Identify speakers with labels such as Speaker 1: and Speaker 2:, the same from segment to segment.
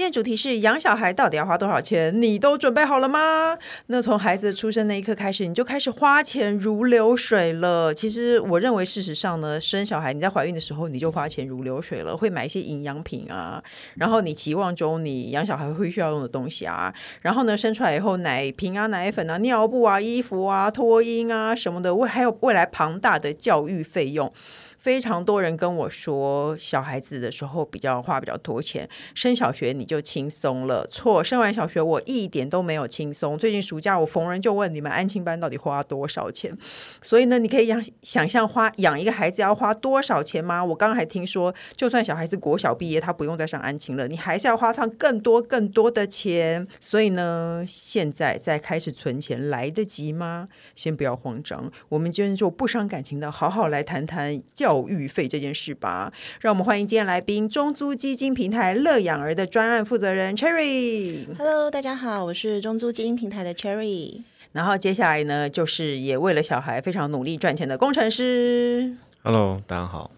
Speaker 1: 今天主题是养小孩到底要花多少钱？你都准备好了吗？那从孩子出生那一刻开始，你就开始花钱如流水了。其实我认为，事实上呢，生小孩你在怀孕的时候你就花钱如流水了，会买一些营养品啊，然后你期望中你养小孩会需要用的东西啊，然后呢，生出来以后奶瓶啊、奶粉啊、尿布啊、衣服啊、脱婴啊什么的，未还有未来庞大的教育费用。非常多人跟我说，小孩子的时候比较花比较多钱，升小学你就轻松了。错，升完小学我一点都没有轻松。最近暑假我逢人就问你们安亲班到底花多少钱？所以呢，你可以想想象花养一个孩子要花多少钱吗？我刚刚还听说，就算小孩子国小毕业，他不用再上安亲了，你还是要花上更多更多的钱。所以呢，现在再开始存钱来得及吗？先不要慌张，我们今天就不伤感情的，好好来谈谈教。教育费这件事吧，让我们欢迎今天来宾中租基金平台乐养儿的专案负责人 Cherry。
Speaker 2: Hello，大家好，我是中租基金平台的 Cherry。
Speaker 1: 然后接下来呢，就是也为了小孩非常努力赚钱的工程师。
Speaker 3: Hello，大家好，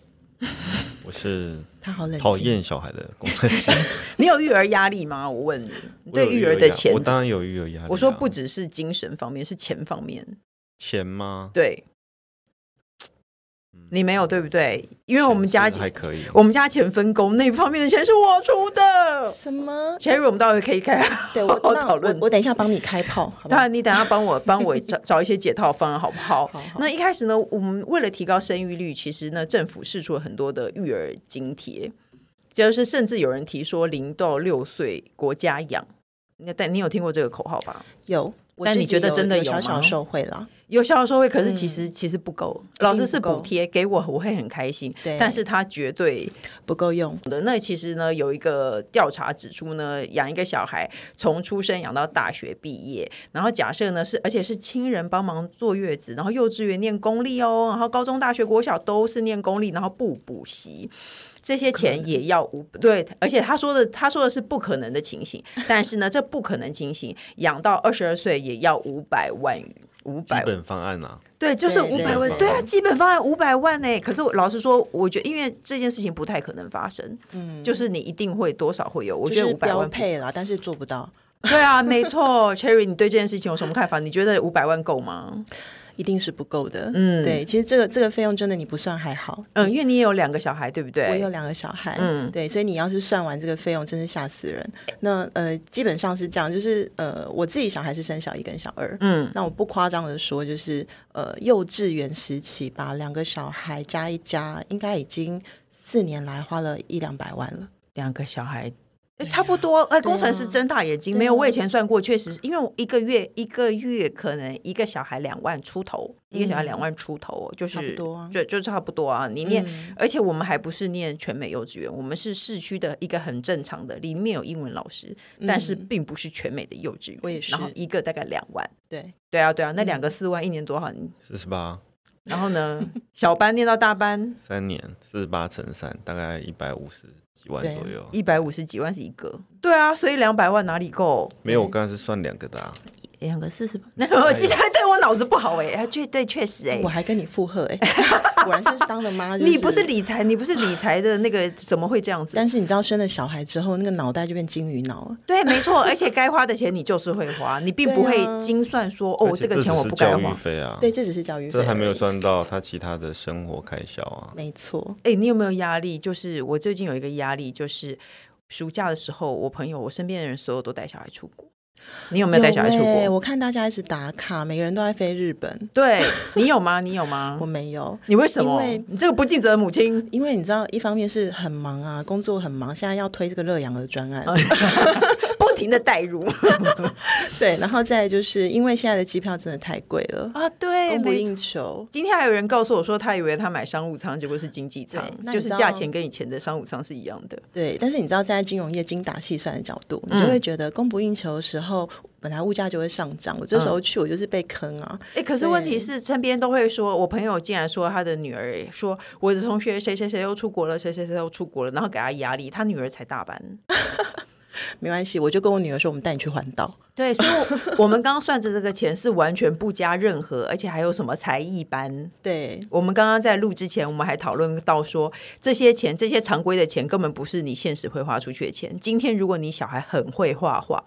Speaker 3: 我是
Speaker 2: 他好冷
Speaker 3: 讨厌小孩的工程师。
Speaker 1: 你有育儿压力吗？我问你，你对育儿的钱，
Speaker 3: 我当然有育儿压力啊。
Speaker 1: 我说不只是精神方面，是钱方面。
Speaker 3: 钱吗？
Speaker 1: 对。你没有对不对？因为我们家
Speaker 3: 还可以，
Speaker 1: 我们家钱分工那方面的钱是我出的。
Speaker 2: 什么
Speaker 1: ？Cherry，我们待会可以开
Speaker 2: 对我 讨论。我等一下帮你开炮，
Speaker 1: 当然你等下帮我帮我找 找一些解套方案，好不好？好，好。那一开始呢，我们为了提高生育率，其实呢，政府试出了很多的育儿津贴，就是甚至有人提说零到六岁国家养。那但你有听过这个口号吧？
Speaker 2: 有。
Speaker 1: 但你觉得真的有
Speaker 2: 小小受惠了？
Speaker 1: 有效的收费，可是其实、嗯、其实不够。老师是补贴给我，我会很开心。对，但是他绝对
Speaker 2: 不够用
Speaker 1: 的。那其实呢，有一个调查指出呢，养一个小孩从出生养到大学毕业，然后假设呢是，而且是亲人帮忙坐月子，然后幼稚园念公立哦，然后高中、大学、国小都是念公立，然后不补习。这些钱也要五对，而且他说的他说的是不可能的情形，但是呢，这不可能情形养到二十二岁也要五百万元，五百
Speaker 3: 基本方案啊，
Speaker 1: 对，就是五百万，对啊，基本方案五百万呢。可是我老实说，我觉得因为这件事情不太可能发生，嗯，就是你一定会多少会有，我觉得五百万
Speaker 2: 配了，但是做不到。
Speaker 1: 对啊，没错，Cherry，你对这件事情有什么看法？你觉得五百万够吗？
Speaker 2: 一定是不够的，嗯，对，其实这个这个费用真的你不算还好，
Speaker 1: 嗯，因为你也有两个小孩，对不对？
Speaker 2: 我有两个小孩，嗯，对，所以你要是算完这个费用，真是吓死人。那呃，基本上是这样，就是呃，我自己小孩是生小一跟小二，嗯，那我不夸张的说，就是呃，幼稚园时期吧两个小孩加一加，应该已经四年来花了一两百万了，
Speaker 1: 两个小孩。差不多，哎，工程师睁大眼睛，没有，我以前算过，确实，因为一个月一个月可能一个小孩两万出头，一个小孩两万出头，就是多就就差不多啊。你念，而且我们还不是念全美幼稚园，我们是市区的一个很正常的，里面有英文老师，但是并不是全美的幼稚园。我也是，然后一个大概两万，对对啊对啊，那两个四万，一年多少？
Speaker 3: 四十八。
Speaker 1: 然后呢，小班念到大班，
Speaker 3: 三年四十八乘三，大概一百五十。几万左右，
Speaker 1: 一百五十几万是一个，对啊，所以两百万哪里够？
Speaker 3: 没有，我刚才是算两个的啊，
Speaker 1: 两个四十八。那我记得对我脑子不好哎、欸，确对确实哎、欸，
Speaker 2: 我还跟你附和哎、欸，果然是当了妈、就是。
Speaker 1: 你不是理财，你不是理财的那个，怎么会这样子？
Speaker 2: 但是你知道生了小孩之后，那个脑袋就变金鱼脑了。
Speaker 1: 对，没错，而且该花的钱你就是会花，你并不会精算说、啊、哦，这个钱我不该花。
Speaker 3: 费啊，
Speaker 2: 对，这只是教育费，
Speaker 3: 这还没有算到他其他的生活开销啊。
Speaker 2: 没错，
Speaker 1: 哎、欸，你有没有压力？就是我最近有一个压力，就是。暑假的时候，我朋友、我身边的人，所有都带小孩出国。你有没有带小孩出国？
Speaker 2: 欸、我看大家一直打卡，每个人都在飞日本。
Speaker 1: 对，你有吗？你有吗？
Speaker 2: 我没有。
Speaker 1: 你为什么？因为你这个不尽责的母亲。
Speaker 2: 因为你知道，一方面是很忙啊，工作很忙，现在要推这个乐养儿专案。的代入，对，然后再就是因为现在的机票真的太贵了啊，对，供不应求。
Speaker 1: 今天还有人告诉我说，他以为他买商务舱，结果是经济舱，就是价钱跟以前的商务舱是一样的。
Speaker 2: 对，但是你知道，在金融业精打细算的角度，嗯、你就会觉得供不应求的时候，本来物价就会上涨，我这时候去我就是被坑啊。
Speaker 1: 哎、嗯欸，可是问题是身边都会说，我朋友竟然说他的女儿说我的同学谁谁谁又出国了，谁谁谁又出国了，然后给他压力，他女儿才大班。
Speaker 2: 没关系，我就跟我女儿说，我们带你去环岛。
Speaker 1: 对，所以 我们刚刚算着这个钱是完全不加任何，而且还有什么才艺班？
Speaker 2: 对，
Speaker 1: 我们刚刚在录之前，我们还讨论到说，这些钱，这些常规的钱，根本不是你现实会花出去的钱。今天如果你小孩很会画画。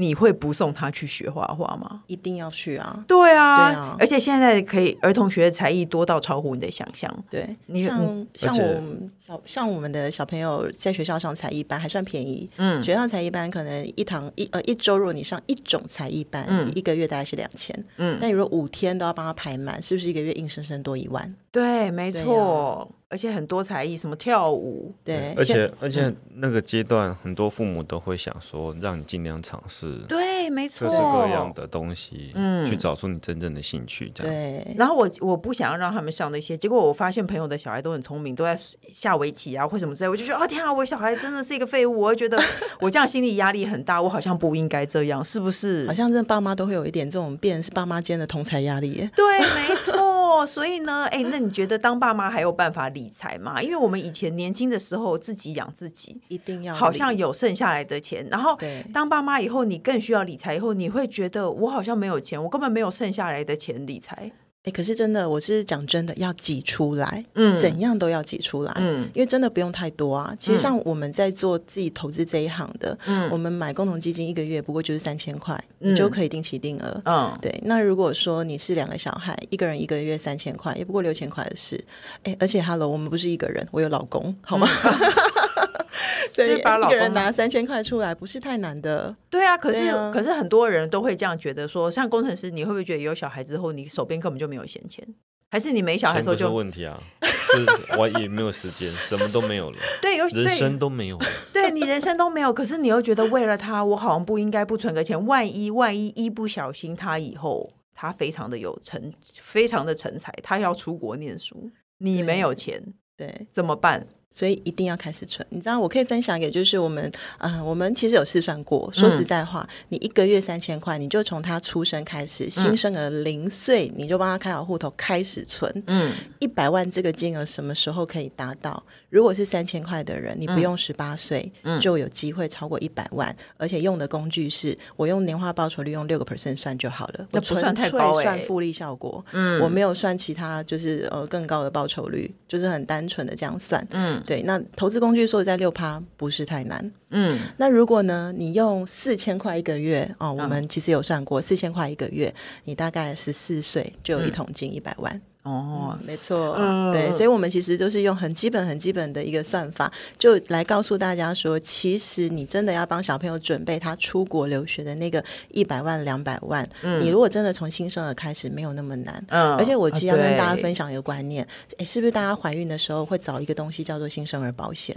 Speaker 1: 你会不送他去学画画吗？
Speaker 2: 一定要去啊！
Speaker 1: 对啊，对啊，而且现在可以儿童学的才艺多到超乎你的想象。
Speaker 2: 对，你像像我们小像我们的小朋友在学校上才艺班还算便宜。嗯，学校才艺班可能一堂一呃一周，如果你上一种才艺班，嗯，一个月大概是两千。嗯，但你如果五天都要帮他排满，是不是一个月硬生生多一万？
Speaker 1: 对，没错。而且很多才艺，什么跳舞，
Speaker 2: 对，
Speaker 3: 而且而且那个阶段，很多父母都会想说，让你尽量尝试，
Speaker 1: 对，没错，
Speaker 3: 各式各样的东西，嗯，去找出你真正的兴趣，这样。
Speaker 2: 对。
Speaker 1: 然后我我不想要让他们上那些，结果我发现朋友的小孩都很聪明，都在下围棋啊或什么之类，我就觉得啊天啊，我小孩真的是一个废物，我会觉得我这样心理压力很大，我好像不应该这样，是不是？
Speaker 2: 好像这爸妈都会有一点这种变是爸妈间的同才压力。
Speaker 1: 对，没错。所以呢，哎，那你觉得当爸妈还有办法理财嘛？因为我们以前年轻的时候自己养自己，
Speaker 2: 一定要
Speaker 1: 好像有剩下来的钱。然后当爸妈以后，你更需要理财。以后你会觉得我好像没有钱，我根本没有剩下来的钱理财。
Speaker 2: 欸、可是真的，我是讲真的，要挤出来，嗯，怎样都要挤出来，嗯，因为真的不用太多啊。其实像我们在做自己投资这一行的，嗯，我们买共同基金一个月不过就是三千块，嗯，你就可以定期定额，嗯，对。那如果说你是两个小孩，一个人一个月三千块，也不过六千块的事。哎，而且，Hello，我们不是一个人，我有老公，好吗？嗯 就是把老公人拿三千块出来，不是太难的。
Speaker 1: 对啊，可是、啊、可是很多人都会这样觉得说，像工程师，你会不会觉得有小孩之后，你手边根本就没有闲钱？还是你没小孩的时候就
Speaker 3: 问题啊？是我也没有时间，什么都没有了。
Speaker 1: 对，有
Speaker 3: 人生都没有了。
Speaker 1: 对，你人生都没有，可是你又觉得为了他，我好像不应该不存个钱。万一万一一不小心，他以后他非常的有成，非常的成才，他要出国念书，你没有
Speaker 2: 钱，对
Speaker 1: 怎么办？
Speaker 2: 所以一定要开始存，你知道，我可以分享一个，就是我们，嗯、呃，我们其实有试算过。说实在话，嗯、你一个月三千块，你就从他出生开始，新生儿零岁，你就帮他开好户头开始存。嗯，一百万这个金额什么时候可以达到？如果是三千块的人，你不用十八岁就有机会超过一百万，而且用的工具是我用年化报酬率用六个 percent 算就好了，
Speaker 1: 这不算太高，欸，
Speaker 2: 算复利效果。嗯，我没有算其他，就是呃更高的报酬率，就是很单纯的这样算。嗯。对，那投资工具说在六趴不是太难。嗯，那如果呢，你用四千块一个月哦，我们其实有算过，四千块一个月，你大概十四岁就有一桶金一百万。嗯
Speaker 1: 哦，
Speaker 2: 没错，嗯、对，所以，我们其实都是用很基本、很基本的一个算法，就来告诉大家说，其实你真的要帮小朋友准备他出国留学的那个一百万、两百万，嗯、你如果真的从新生儿开始，没有那么难。嗯，而且我其实要跟大家分享一个观念，哎，是不是大家怀孕的时候会找一个东西叫做新生儿保险？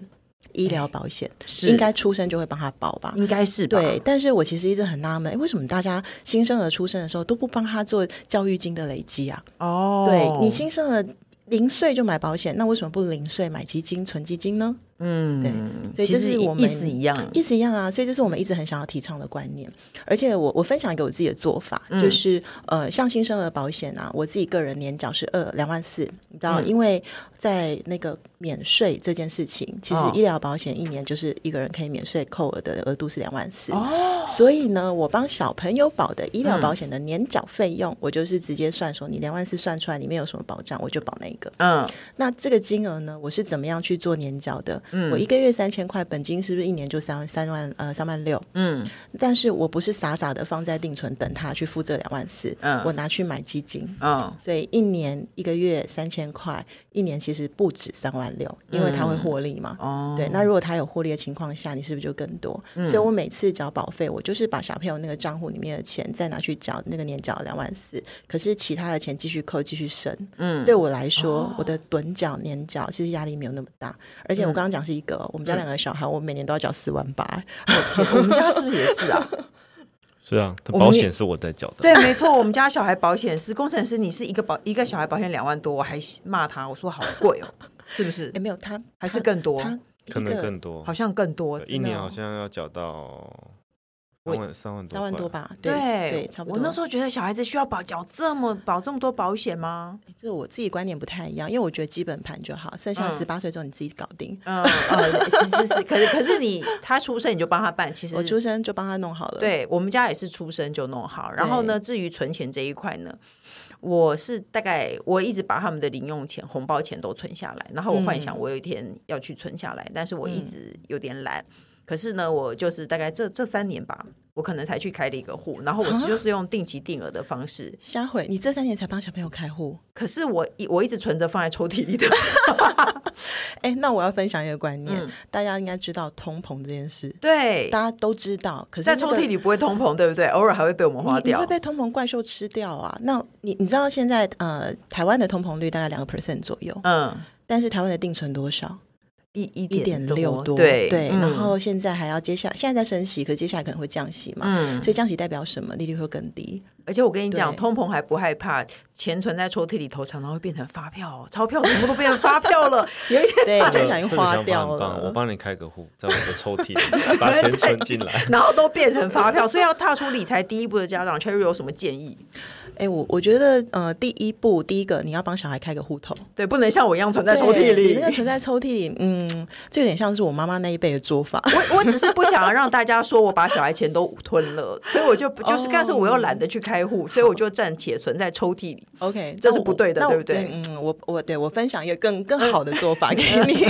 Speaker 2: 医疗保险是应该出生就会帮他保吧？
Speaker 1: 应该是吧。
Speaker 2: 对，但是我其实一直很纳闷，为什么大家新生儿出生的时候都不帮他做教育金的累积啊？哦，对，你新生儿零岁就买保险，那为什么不零岁买基金、存基金呢？嗯，对，所以这是我们
Speaker 1: 意思一样，
Speaker 2: 意思一样啊。所以这是我们一直很想要提倡的观念。而且我我分享一个我自己的做法，嗯、就是呃，像新生儿保险啊，我自己个人年缴是二两万四，你知道，嗯、因为在那个免税这件事情，其实医疗保险一年就是一个人可以免税扣额的额度是两万四。哦，所以呢，我帮小朋友保的医疗保险的年缴费用，嗯、我就是直接算说，你两万四算出来里面有什么保障，我就保那个。嗯，那这个金额呢，我是怎么样去做年缴的？嗯，我一个月三千块，本金是不是一年就三三万呃三万六？嗯，但是我不是傻傻的放在定存等他去付这两万四，嗯，我拿去买基金，嗯，所以一年一个月三千块，一年其实不止三万六，因为他会获利嘛，哦，对，那如果他有获利的情况下，你是不是就更多？嗯，所以我每次缴保费，我就是把小朋友那个账户里面的钱再拿去缴那个年缴两万四，可是其他的钱继续扣继续升，嗯，对我来说，我的趸缴年缴其实压力没有那么大，而且我刚刚讲是一个。我们家两个小孩，我每年都要缴四万八。
Speaker 1: 我们家是不是也是啊？
Speaker 3: 是啊，保险是我在缴的。
Speaker 1: 对，没错，我们家小孩保险是工程师，你是一个保一个小孩保险两万多，我还骂他，我说好贵哦，是不是？
Speaker 2: 也没有他
Speaker 1: 还是更多，
Speaker 3: 可能更多，
Speaker 1: 好像更多，
Speaker 3: 一年好像要缴到三万三万多，
Speaker 2: 三万多吧？
Speaker 1: 对
Speaker 2: 对，差不多。
Speaker 1: 我那时候觉得小孩子需要保缴这么保这么多保险吗？
Speaker 2: 这我自己观点不太一样，因为我觉得基本盘就好，剩下十八岁之后你自己搞定。
Speaker 1: 嗯，呃，其实是，可是可是你 他出生你就帮他办，其实
Speaker 2: 我出生就帮他弄好了。
Speaker 1: 对，我们家也是出生就弄好，然后呢，至于存钱这一块呢，我是大概我一直把他们的零用钱、红包钱都存下来，然后我幻想我有一天要去存下来，嗯、但是我一直有点懒。可是呢，我就是大概这这三年吧，我可能才去开了一个户，然后我就是用定期定额的方式。
Speaker 2: 下回你这三年才帮小朋友开户，
Speaker 1: 可是我一我一直存着放在抽屉里的。
Speaker 2: 哎，那我要分享一个观念，嗯、大家应该知道通膨这件事。
Speaker 1: 对，
Speaker 2: 大家都知道。可是、
Speaker 1: 那个、在抽屉里不会通膨，对不对？偶尔还会被我们花掉，
Speaker 2: 你，你会被通膨怪兽吃掉啊！那你你知道现在呃，台湾的通膨率大概两个 percent 左右，嗯，但是台湾的定存多少？
Speaker 1: 一一
Speaker 2: 点六多，对对，然后现在还要接下来，现在在升息，可是接下来可能会降息嘛，嗯，所以降息代表什么？利率会更低。
Speaker 1: 而且我跟你讲，通膨还不害怕，钱存在抽屉里头，常常会变成发票，钞票全部都变成发票了。有一天，
Speaker 2: 对，就想用花掉了。
Speaker 3: 我帮你开个户，在我的 抽屉里把钱存进来，
Speaker 1: 然后都变成发票。所以要踏出理财第一步的家长，Cherry 有什么建议？
Speaker 2: 哎，我我觉得，呃，第一步，第一个，你要帮小孩开个户头，
Speaker 1: 对，不能像我一样存在抽屉里。
Speaker 2: 那个存在抽屉里，嗯，这有点像是我妈妈那一辈的做法。
Speaker 1: 我我只是不想要让大家说我把小孩钱都吞了，所以我就就是，但是我又懒得去开户，所以我就暂且存在抽屉里。
Speaker 2: OK，
Speaker 1: 这是不对的，对不对？
Speaker 2: 嗯，我我对我分享一个更更好的做法 给你。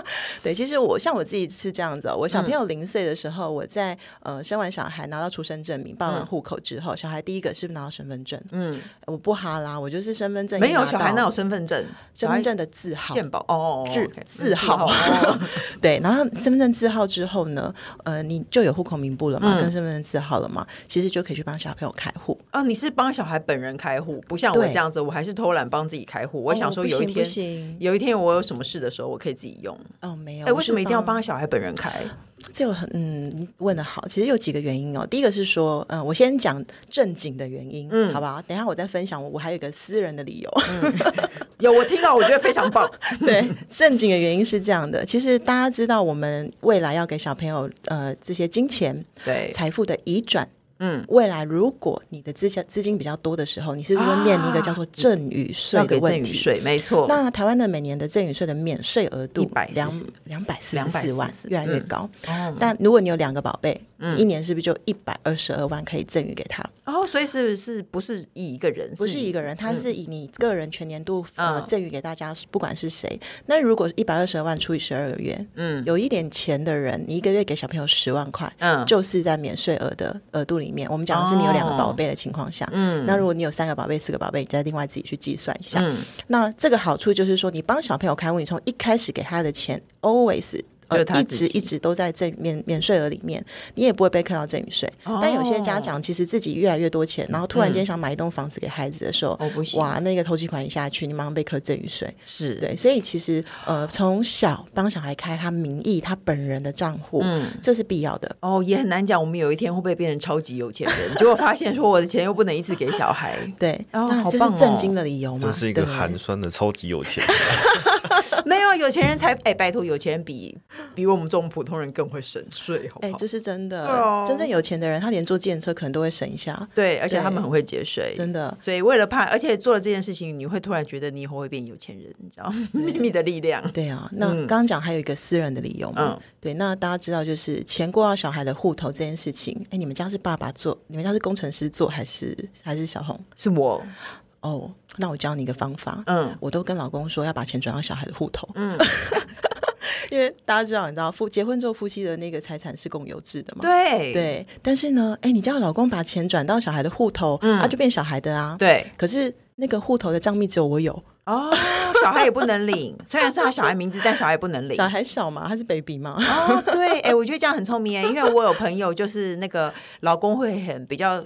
Speaker 2: 对，其实我像我自己是这样子，我小朋友零岁的时候，我在呃生完小孩拿到出生证明，办完户口之后，小孩第一个是不是拿到身份证？嗯，我不哈啦，我就是身份证
Speaker 1: 没有小孩那有身份证？
Speaker 2: 身份证的字号，
Speaker 1: 健保哦，
Speaker 2: 字字号，对，然后身份证字号之后呢，呃，你就有户口名簿了嘛，跟身份证字号了嘛，其实就可以去帮小朋友开户。
Speaker 1: 啊，你是帮小孩本人开户，不像我这样子，我还是偷懒帮自己开户。我想说有一天，有一天我有什么事的时候，我可以自己用。
Speaker 2: 哦，没有，
Speaker 1: 哎，为什么一定要帮小孩本人开？
Speaker 2: 这个很嗯，你问的好，其实有几个原因哦。第一个是说，嗯，我先讲正经的原因，嗯，好不好？等一下我再分享我，我还有一个私人的理由。
Speaker 1: 嗯、有我听到，我觉得非常棒。
Speaker 2: 对，正经的原因是这样的，其实大家知道，我们未来要给小朋友呃这些金钱、对财富的移转。嗯，未来如果你的资金资金比较多的时候，你是不是会面临一个叫做赠与税的问题？
Speaker 1: 税没错。
Speaker 2: 那台湾的每年的赠与税的免税额度两两百四十四万，越来越高。但如果你有两个宝贝，一年是不是就一百二十二万可以赠予给他？
Speaker 1: 哦，所以是是不是以一个人？
Speaker 2: 不是一个人，他是以你个人全年度呃赠予给大家，不管是谁。那如果一百二十二万除以十二个月，嗯，有一点钱的人，你一个月给小朋友十万块，嗯，就是在免税额的额度里。面我们讲的是你有两个宝贝的情况下，哦、嗯，那如果你有三个宝贝、四个宝贝，你再另外自己去计算一下。嗯、那这个好处就是说，你帮小朋友开户，你从一开始给他的钱，always。呃，一直一直都在这免免税额里面，你也不会被课到赠与税。哦、但有些家长其实自己越来越多钱，然后突然间想买一栋房子给孩子的时候，嗯哦、哇，那个投期款一下去，你马上被课赠与税。
Speaker 1: 是
Speaker 2: 对，所以其实呃，从小帮小孩开他名义他本人的账户，嗯，这是必要的。
Speaker 1: 哦，也很难讲，我们有一天会不会变成超级有钱人？结果发现说我的钱又不能一次给小孩。
Speaker 2: 对，哦、那这是震惊的理由吗？
Speaker 3: 这是一个寒酸的超级有钱人。
Speaker 1: 没有有钱人才哎，拜托，有钱人比比我们这种普通人更会省税，好不好？
Speaker 2: 哎，这是真的。哦、真正有钱的人，他连坐计程车可能都会省一下。
Speaker 1: 对，而且他们很会节税，
Speaker 2: 真的。
Speaker 1: 所以为了怕，而且做了这件事情，你会突然觉得你以后会变有钱人，你知道秘密的力量。
Speaker 2: 对啊，那刚刚讲还有一个私人的理由嘛？嗯、对，那大家知道就是钱过到小孩的户头这件事情。哎，你们家是爸爸做？你们家是工程师做还是还是小红？
Speaker 1: 是我。
Speaker 2: 哦，oh, 那我教你一个方法。嗯，我都跟老公说要把钱转到小孩的户头。嗯，因为大家知道，你知道夫结婚之后夫妻的那个财产是共有制的嘛？
Speaker 1: 对
Speaker 2: 对。但是呢，哎，你叫老公把钱转到小孩的户头，嗯，他就变小孩的啊。
Speaker 1: 对。
Speaker 2: 可是那个户头的账密只有我有。
Speaker 1: 哦，小孩也不能领，虽然是他小孩名字，但小孩也不能领。
Speaker 2: 小孩小嘛，他是 baby 嘛。
Speaker 1: 哦，对，哎，我觉得这样很聪明哎，因为我有朋友就是那个老公会很比较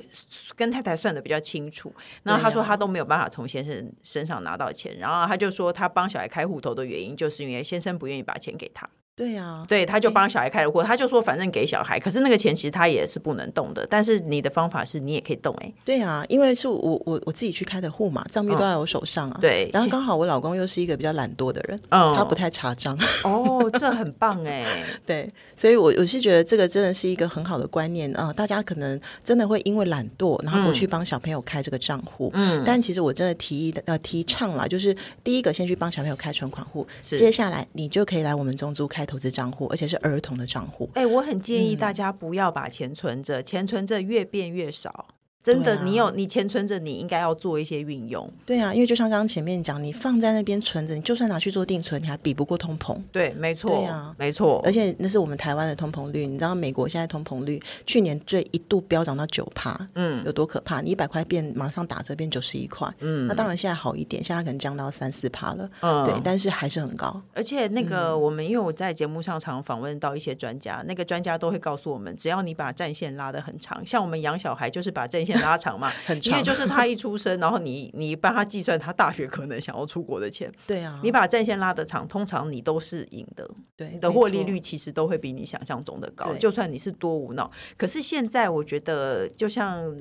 Speaker 1: 跟太太算的比较清楚，然后他说他都没有办法从先生身上拿到钱，然后他就说他帮小孩开户头的原因就是因为先生不愿意把钱给他。
Speaker 2: 对啊，
Speaker 1: 对，他就帮小孩开了户，他就说反正给小孩，可是那个钱其实他也是不能动的。但是你的方法是你也可以动哎。
Speaker 2: 对啊，因为是我我我自己去开的户嘛，账密都在我手上啊。
Speaker 1: 对，
Speaker 2: 然后刚好我老公又是一个比较懒惰的人，他不太查账。
Speaker 1: 哦，这很棒哎。
Speaker 2: 对，所以我我是觉得这个真的是一个很好的观念啊。大家可能真的会因为懒惰，然后不去帮小朋友开这个账户。嗯，但其实我真的提议的呃提倡啦，就是第一个先去帮小朋友开存款户，接下来你就可以来我们中租开投资账户，而且是儿童的账户。
Speaker 1: 哎，我很建议大家不要把钱存着，嗯、钱存着越变越少。真的，你有你钱存着，你应该要做一些运用。
Speaker 2: 对啊，因为就像刚刚前面讲，你放在那边存着，你就算拿去做定存，你还比不过通膨。
Speaker 1: 对，没错。对啊，没错。
Speaker 2: 而且那是我们台湾的通膨率，你知道美国现在通膨率去年最一度飙涨到九趴，嗯，有多可怕？你一百块变马上打折变九十一块，嗯，那当然现在好一点，现在可能降到三四趴了，嗯，对，但是还是很高。
Speaker 1: 而且那个我们因为我在节目上常访问到一些专家，那个专家都会告诉我们，只要你把战线拉得很长，像我们养小孩就是把战线拉长嘛。因为就是他一出生，然后你你帮他计算他大学可能想要出国的钱，
Speaker 2: 对啊，
Speaker 1: 你把战线拉得长，通常你都是赢的，
Speaker 2: 对，
Speaker 1: 你的获利率其实都会比你想象中的高，就算你是多无脑。可是现在我觉得，就像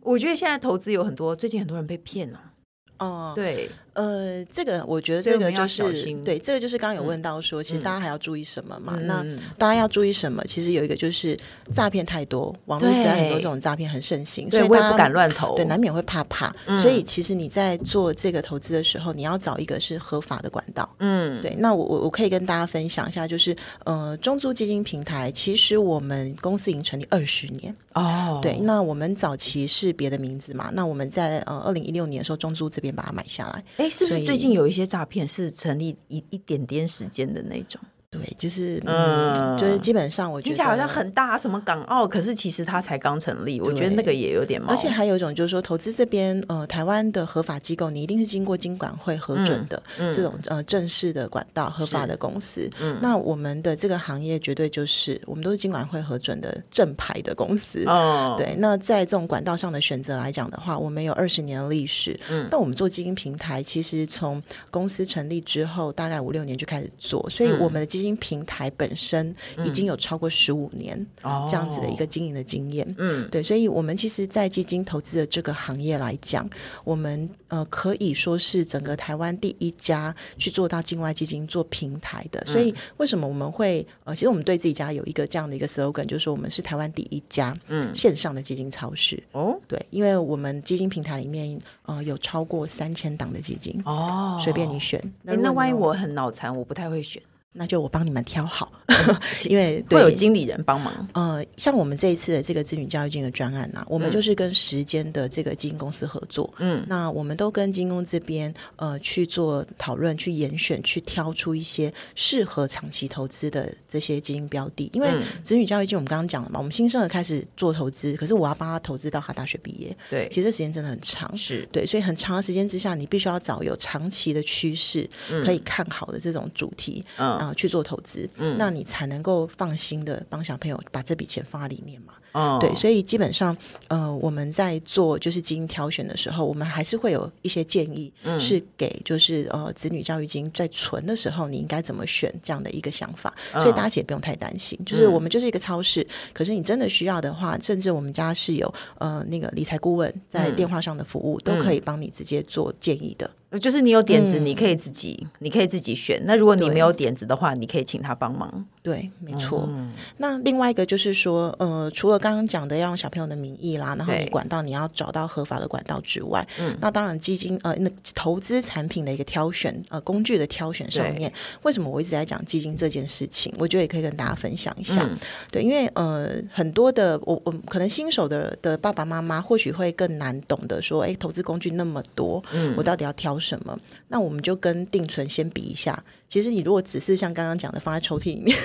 Speaker 1: 我觉得现在投资有很多，最近很多人被骗了，
Speaker 2: 哦，
Speaker 1: 对。
Speaker 2: 呃，这个我觉得这个就是对，这个就是刚刚有问到说，其实大家还要注意什么嘛？那大家要注意什么？其实有一个就是诈骗太多，网络时代很多这种诈骗很盛行，
Speaker 1: 所以我也不敢乱投，
Speaker 2: 对，难免会怕怕。所以其实你在做这个投资的时候，你要找一个是合法的管道。嗯，对。那我我我可以跟大家分享一下，就是呃，中租基金平台，其实我们公司已经成立二十年哦。对，那我们早期是别的名字嘛？那我们在呃二零一六年的时候，中租这边把它买下来。
Speaker 1: 是不是最近有一些诈骗是成立一一点点时间的那种？
Speaker 2: 对，就是嗯，就是基本上我觉得听起来
Speaker 1: 好像很大，什么港澳，可是其实它才刚成立，我觉得那个也有点毛。
Speaker 2: 而且还有一种就是说，投资这边呃，台湾的合法机构，你一定是经过金管会核准的这种呃正式的管道，合法的公司。那我们的这个行业绝对就是我们都是经管会核准的正牌的公司。哦，对。那在这种管道上的选择来讲的话，我们有二十年的历史。嗯，那我们做基金平台，其实从公司成立之后，大概五六年就开始做，所以我们的基金平台本身已经有超过十五年这样子的一个经营的经验，嗯，对，所以，我们其实，在基金投资的这个行业来讲，我们呃可以说是整个台湾第一家去做到境外基金做平台的。所以，为什么我们会呃，其实我们对自己家有一个这样的一个 slogan，就是说我们是台湾第一家嗯。线上的基金超市。哦，对，因为我们基金平台里面呃有超过三千档的基金哦，随便你选。
Speaker 1: 那那万一我很脑残，我不太会选。
Speaker 2: 那就我帮你们挑好，因为
Speaker 1: 会有经理人帮忙。
Speaker 2: 呃，像我们这一次的这个子女教育金的专案啊，我们就是跟时间的这个基金公司合作。嗯，那我们都跟金工这边呃去做讨论，去严选，去挑出一些适合长期投资的这些基金标的。因为子女教育金我们刚刚讲了嘛，我们新生儿开始做投资，可是我要帮他投资到他大学毕业。
Speaker 1: 对，
Speaker 2: 其实这时间真的很长。
Speaker 1: 是
Speaker 2: 对，所以很长的时间之下，你必须要找有长期的趋势可以看好的这种主题。嗯。啊，去做投资，嗯，那你才能够放心的帮小朋友把这笔钱放在里面嘛。哦，对，所以基本上，呃，我们在做就是基金挑选的时候，我们还是会有一些建议，是给就是呃子女教育金在存的时候，你应该怎么选这样的一个想法。所以大家也不用太担心，就是我们就是一个超市，可是你真的需要的话，甚至我们家是有呃那个理财顾问在电话上的服务，都可以帮你直接做建议的。
Speaker 1: 就是你有点子，你可以自己，嗯、你可以自己选。那如果你没有点子的话，你可以请他帮忙。
Speaker 2: 对，没错。嗯、那另外一个就是说，呃，除了刚刚讲的要用小朋友的名义啦，然后你管道你要找到合法的管道之外，嗯，那当然基金呃，那投资产品的一个挑选呃工具的挑选上面，为什么我一直在讲基金这件事情？我觉得也可以跟大家分享一下。嗯、对，因为呃，很多的我我可能新手的的爸爸妈妈或许会更难懂得说，哎，投资工具那么多，嗯，我到底要挑。什么？那我们就跟定存先比一下。其实你如果只是像刚刚讲的放在抽屉里面，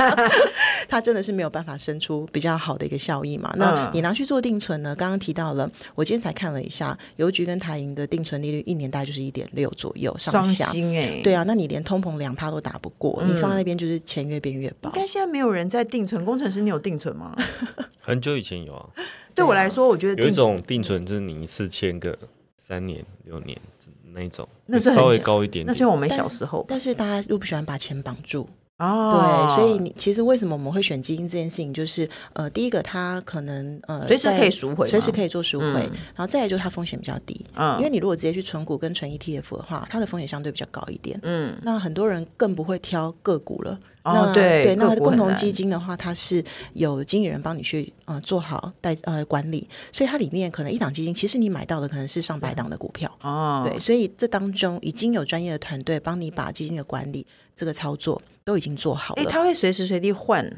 Speaker 2: 它真的是没有办法生出比较好的一个效益嘛？那你拿去做定存呢？刚刚提到了，我今天才看了一下，邮局跟台银的定存利率一年大概就是一点六左右上下。
Speaker 1: 欸、
Speaker 2: 对啊，那你连通膨两趴都打不过，嗯、你放在那边就是钱越变越薄。
Speaker 1: 应该现在没有人在定存，工程师你有定存吗？
Speaker 3: 很久以前有啊。
Speaker 1: 对我来说，我觉得
Speaker 3: 有一种定存就是你一次签个三年、六年。那一种，那是稍微高一点点，
Speaker 1: 那是因为我们小时候，
Speaker 2: 但是大家又不喜欢把钱绑住。哦，对，所以你其实为什么我们会选基金这件事情，就是呃，第一个它可能呃
Speaker 1: 随时可以赎回，
Speaker 2: 随时可以做赎回，然后再来就是它风险比较低，嗯，因为你如果直接去存股跟存 ETF 的话，它的风险相对比较高一点，嗯，那很多人更不会挑个股了。
Speaker 1: 哦，对对，
Speaker 2: 那共同基金的话，它是有经理人帮你去呃做好代呃管理，所以它里面可能一档基金，其实你买到的可能是上百档的股票哦，对，所以这当中已经有专业的团队帮你把基金的管理这个操作都已经做好了，
Speaker 1: 哎，他会随时随地换。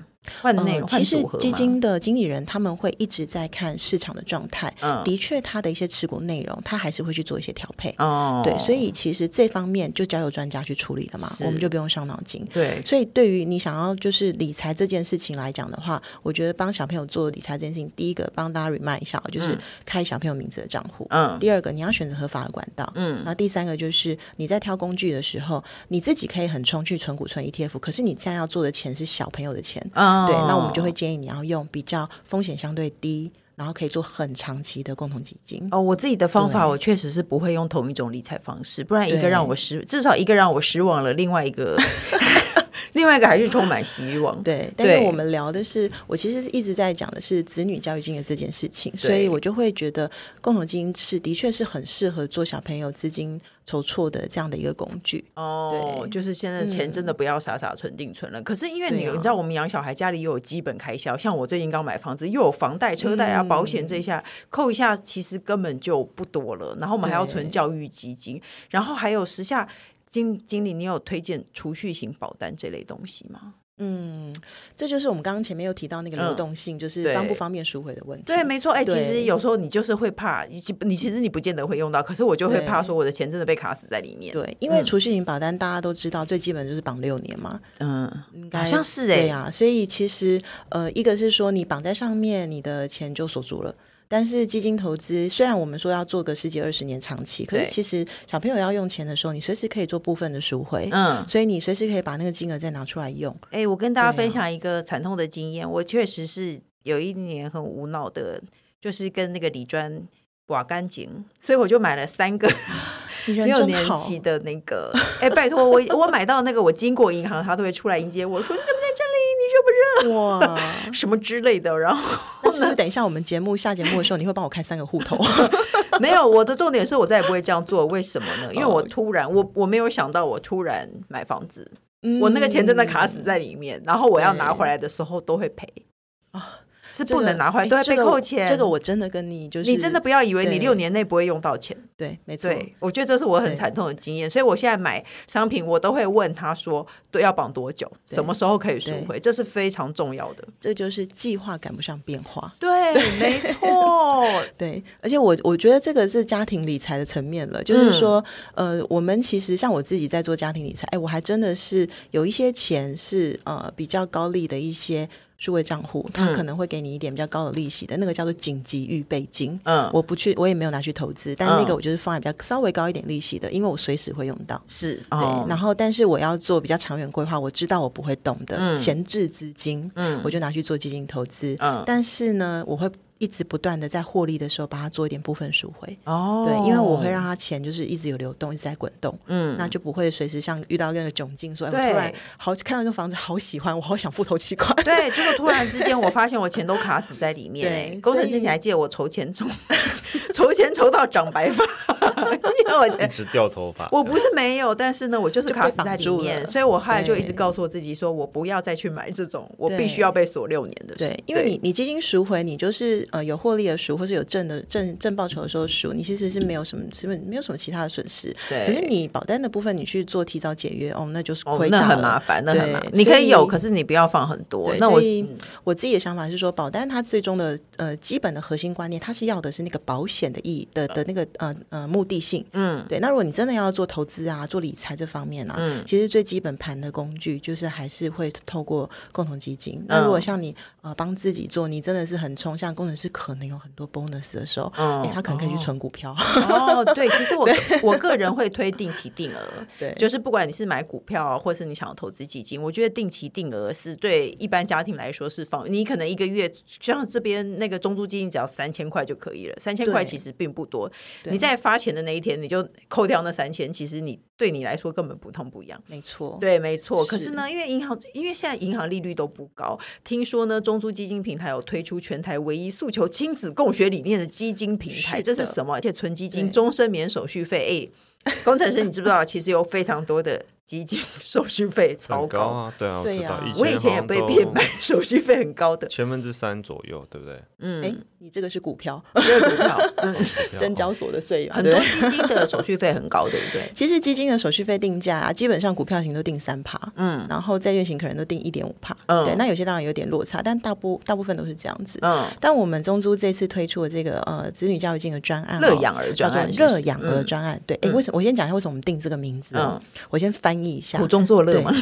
Speaker 1: 换的内容，
Speaker 2: 其实基金的经理人他们会一直在看市场的状态。嗯，的确，他的一些持股内容，他还是会去做一些调配。哦，对，所以其实这方面就交由专家去处理了嘛，我们就不用伤脑筋。
Speaker 1: 对，
Speaker 2: 所以对于你想要就是理财这件事情来讲的话，我觉得帮小朋友做理财这件事情，第一个帮大家 remind 一下，就是开小朋友名字的账户。嗯，第二个你要选择合法的管道。嗯，那第三个就是你在挑工具的时候，你自己可以很冲去存股、存 ETF，可是你现在要做的钱是小朋友的钱。嗯。对，那我们就会建议你要用比较风险相对低，然后可以做很长期的共同基金。
Speaker 1: 哦，我自己的方法，我确实是不会用同一种理财方式，不然一个让我失，至少一个让我失望了，另外一个。另外一个还是充满希望，
Speaker 2: 对。但是我们聊的是，我其实一直在讲的是子女教育金的这件事情，所以我就会觉得共同基金是的确是很适合做小朋友资金筹措的这样的一个工具。
Speaker 1: 哦，对，就是现在钱真的不要傻傻存定存了。嗯、可是因为你、啊、你知道，我们养小孩家里又有基本开销，像我最近刚买房子，又有房贷、车贷啊、保险这一下、嗯、扣一下，其实根本就不多了。然后我们还要存教育基金，然后还有时下。经经理，你有推荐储蓄型保单这类东西吗？
Speaker 2: 嗯，这就是我们刚刚前面有提到那个流动性，嗯、就是方不方便赎回的问题。
Speaker 1: 对，没错。哎、欸，其实有时候你就是会怕，你其实你不见得会用到，可是我就会怕说我的钱真的被卡死在里面。
Speaker 2: 对，因为储蓄型保单大家都知道，最基本就是绑六年嘛。
Speaker 1: 嗯，应该好像是哎、
Speaker 2: 呀、啊，所以其实呃，一个是说你绑在上面，你的钱就锁住了。但是基金投资虽然我们说要做个十几二十年长期，可是其实小朋友要用钱的时候，你随时可以做部分的赎回，嗯，所以你随时可以把那个金额再拿出来用。
Speaker 1: 哎、欸，我跟大家分享一个惨痛的经验，啊、我确实是有一年很无脑的，就是跟那个李专刮干净，所以我就买了三个 六年期的那个。哎、欸，拜托我，我买到那个，我经过银行，他都会出来迎接我说：“你怎么热不热？”哇，什么之类的，然后。
Speaker 2: 是不是等一下我们节目下节目的时候，你会帮我开三个户头？
Speaker 1: 没有，我的重点是我再也不会这样做。为什么呢？因为我突然，我我没有想到，我突然买房子，嗯、我那个钱真的卡死在里面，然后我要拿回来的时候都会赔啊。是不能拿回来，都要被扣钱。
Speaker 2: 这个我真的跟你就是，
Speaker 1: 你真的不要以为你六年内不会用到钱。
Speaker 2: 对，没错。
Speaker 1: 我觉得这是我很惨痛的经验，所以我现在买商品，我都会问他说，都要绑多久，什么时候可以赎回，这是非常重要的。
Speaker 2: 这就是计划赶不上变化。
Speaker 1: 对，没错。
Speaker 2: 对，而且我我觉得这个是家庭理财的层面了，就是说，呃，我们其实像我自己在做家庭理财，哎，我还真的是有一些钱是呃比较高利的一些。数位账户，它可能会给你一点比较高的利息的，嗯、那个叫做紧急预备金。嗯，我不去，我也没有拿去投资，但那个我就是放在比较稍微高一点利息的，因为我随时会用到。
Speaker 1: 是，
Speaker 2: 对。哦、然后，但是我要做比较长远规划，我知道我不会动的闲、嗯、置资金，嗯，我就拿去做基金投资。嗯，但是呢，我会。一直不断的在获利的时候，把它做一点部分赎回。哦，对，因为我会让他钱就是一直有流动，一直在滚动。嗯，那就不会随时像遇到那个窘境，说我突然好看到这房子好喜欢，我好想付头期款。
Speaker 1: 对，结果突然之间我发现我钱都卡死在里面。对，工程师，你还记得我筹钱筹 筹钱筹到长白发，因为我钱一
Speaker 3: 直掉头发。
Speaker 1: 我不是没有，但是呢，我就是卡死在里面，所以我后来就一直告诉我自己说，我不要再去买这种我必须要被锁六年的。
Speaker 2: 对，因为你你基金赎回，你就是。呃，有获利的赎，或是有正的正正报酬的时候赎，你其实是没有什么，是不是没有什么其他的损失？对。可是你保单的部分，你去做提早解约，哦，那就是亏。
Speaker 1: 那很麻烦，那很麻烦。你可以有，可是你不要放很多。那我
Speaker 2: 我自己的想法是说，保单它最终的呃基本的核心观念，它是要的是那个保险的意义的的那个呃呃目的性。嗯，对。那如果你真的要做投资啊，做理财这方面呢，嗯，其实最基本盘的工具就是还是会透过共同基金。那如果像你呃帮自己做，你真的是很冲，像工程师可能有很多 bonus 的时候，嗯、欸，他可能可以去存股票。
Speaker 1: 哦，对，其实我我个人会推定期定额，对，就是不管你是买股票啊，或是你想要投资基金，我觉得定期定额是对一般家庭来说是放，你可能一个月像这边那个中租基金只要三千块就可以了，三千块其实并不多。对你在发钱的那一天，你就扣掉那三千，其实你对你来说根本不痛不痒。
Speaker 2: 没错，
Speaker 1: 对，没错。可是呢，因为银行，因为现在银行利率都不高，听说呢，中租基金平台有推出全台唯一诉求亲子共学理念的基金平台，是这是什么？而且存基金终身免手续费。哎，工程师，你知不知道？其实有非常多的。基金 手续费超高，
Speaker 3: 高啊，对啊，对啊，
Speaker 1: 我以前也被骗买手续费很高的，
Speaker 3: 千分之三左右，对不对？
Speaker 2: 嗯，哎，你这个是股票，
Speaker 1: 这个股票，嗯，
Speaker 2: 证交所的税
Speaker 1: 很多基金的手续费很高，对不对？
Speaker 2: 其实基金的手续费定价啊，基本上股票型都定三趴，嗯，然后债券型可能都定一点五趴，嗯，对，那有些当然有点落差，但大部大部分都是这样子，嗯。但我们中租这次推出的这个呃子女教育金的专案，
Speaker 1: 乐养儿专案，
Speaker 2: 乐养儿专案，对，哎，为什么？我先讲一下为什么我们定这个名字啊？我先翻译一下，
Speaker 1: 苦中作乐吗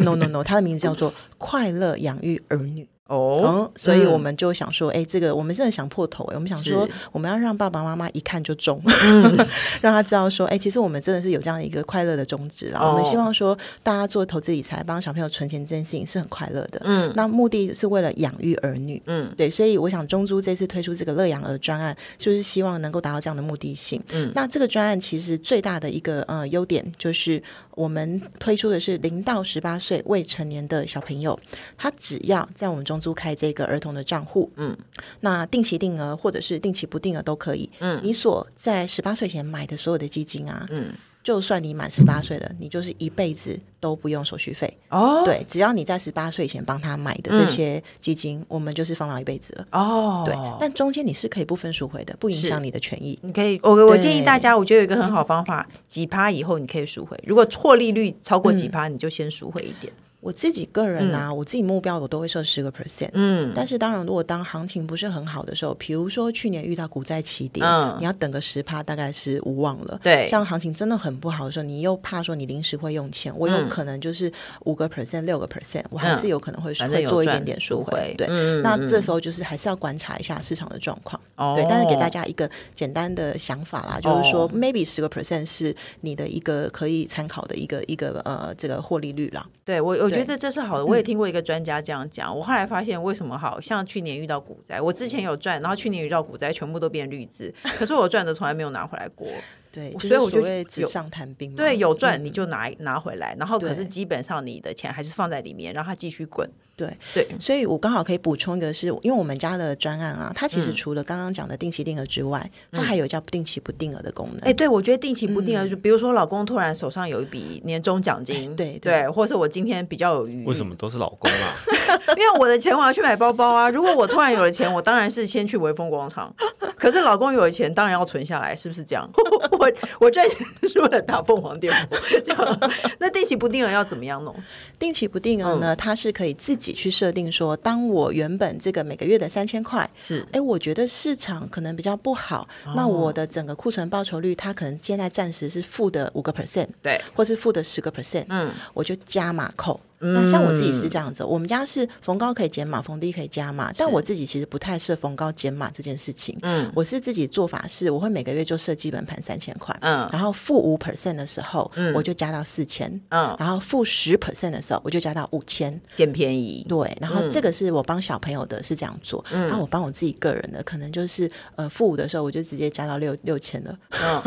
Speaker 2: ？No No No，他的名字叫做快乐养育儿女。哦、oh, 嗯，所以我们就想说，哎、欸，这个我们真的想破头哎，我们想说，我们要让爸爸妈妈一看就中，嗯、让他知道说，哎、欸，其实我们真的是有这样的一个快乐的宗旨啦。Oh. 我们希望说，大家做投资理财，帮小朋友存钱这件事情是很快乐的。嗯，那目的是为了养育儿女。嗯，对，所以我想中珠这次推出这个乐养儿专案，就是希望能够达到这样的目的性。嗯，那这个专案其实最大的一个呃优点就是。我们推出的是零到十八岁未成年的小朋友，他只要在我们中租开这个儿童的账户，嗯，那定期定额或者是定期不定额都可以，嗯，你所在十八岁前买的所有的基金啊，嗯。就算你满十八岁了，你就是一辈子都不用手续费哦。对，只要你在十八岁以前帮他买的这些基金，嗯、我们就是放到一辈子了哦。对，但中间你是可以不分赎回的，不影响你的权益。
Speaker 1: 你可以，我我建议大家，我觉得有一个很好方法，几趴以后你可以赎回。如果错利率超过几趴，嗯、你就先赎回一点。
Speaker 2: 我自己个人啊，嗯、我自己目标我都会设十个 percent。嗯，但是当然，如果当行情不是很好的时候，比如说去年遇到股债齐跌，嗯，你要等个十趴，大概是无望了。对，像行情真的很不好的时候，你又怕说你临时会用钱，我有可能就是五个 percent、六个 percent，我还是有可能会会做一点点赎回。对，嗯、那这时候就是还是要观察一下市场的状况。哦，对，但是给大家一个简单的想法啦，就是说、哦、maybe 十个 percent 是你的一个可以参考的一个一个呃这个获利率啦。
Speaker 1: 对我，我觉得这是好的。我也听过一个专家这样讲。我后来发现，为什么好像去年遇到股灾，我之前有赚，然后去年遇到股灾，全部都变绿字，可是我赚的从来没有拿回来过。
Speaker 2: 对，所以我就会纸上谈兵。
Speaker 1: 对，有赚你就拿拿回来，然后可是基本上你的钱还是放在里面，让它继续滚。
Speaker 2: 对对，所以我刚好可以补充一个是，是因为我们家的专案啊，它其实除了刚刚讲的定期定额之外，嗯、它还有叫不定期不定额的功能。哎，
Speaker 1: 对，我觉得定期不定额，嗯、就比如说老公突然手上有一笔年终奖金，对对，对，或者是我今天比较有余，
Speaker 3: 为什么都是老公啊？
Speaker 1: 因为我的钱我要去买包包啊。如果我突然有了钱，我当然是先去微风广场。可是老公有了钱，当然要存下来，是不是这样？我我赚钱是为了打凤凰电波，这样。那定期不定额要怎么样弄？
Speaker 2: 定期不定额呢？嗯、它是可以自己去设定说。当我原本这个每个月的三千块是，哎，我觉得市场可能比较不好，哦、那我的整个库存报酬率，它可能现在暂时是负的五个 percent，对，或是负的十个 percent，嗯，我就加码扣。那像我自己是这样子，我们家是逢高可以减码，逢低可以加码。但我自己其实不太设逢高减码这件事情。嗯，我是自己做法是，我会每个月就设基本盘三千块。嗯，然后负五 percent 的时候，我就加到四千。嗯，然后负十 percent 的时候，我就加到五千，
Speaker 1: 捡便宜。
Speaker 2: 对，然后这个是我帮小朋友的是这样做。嗯，然后我帮我自己个人的，可能就是呃负五的时候，我就直接加到六六千了。嗯。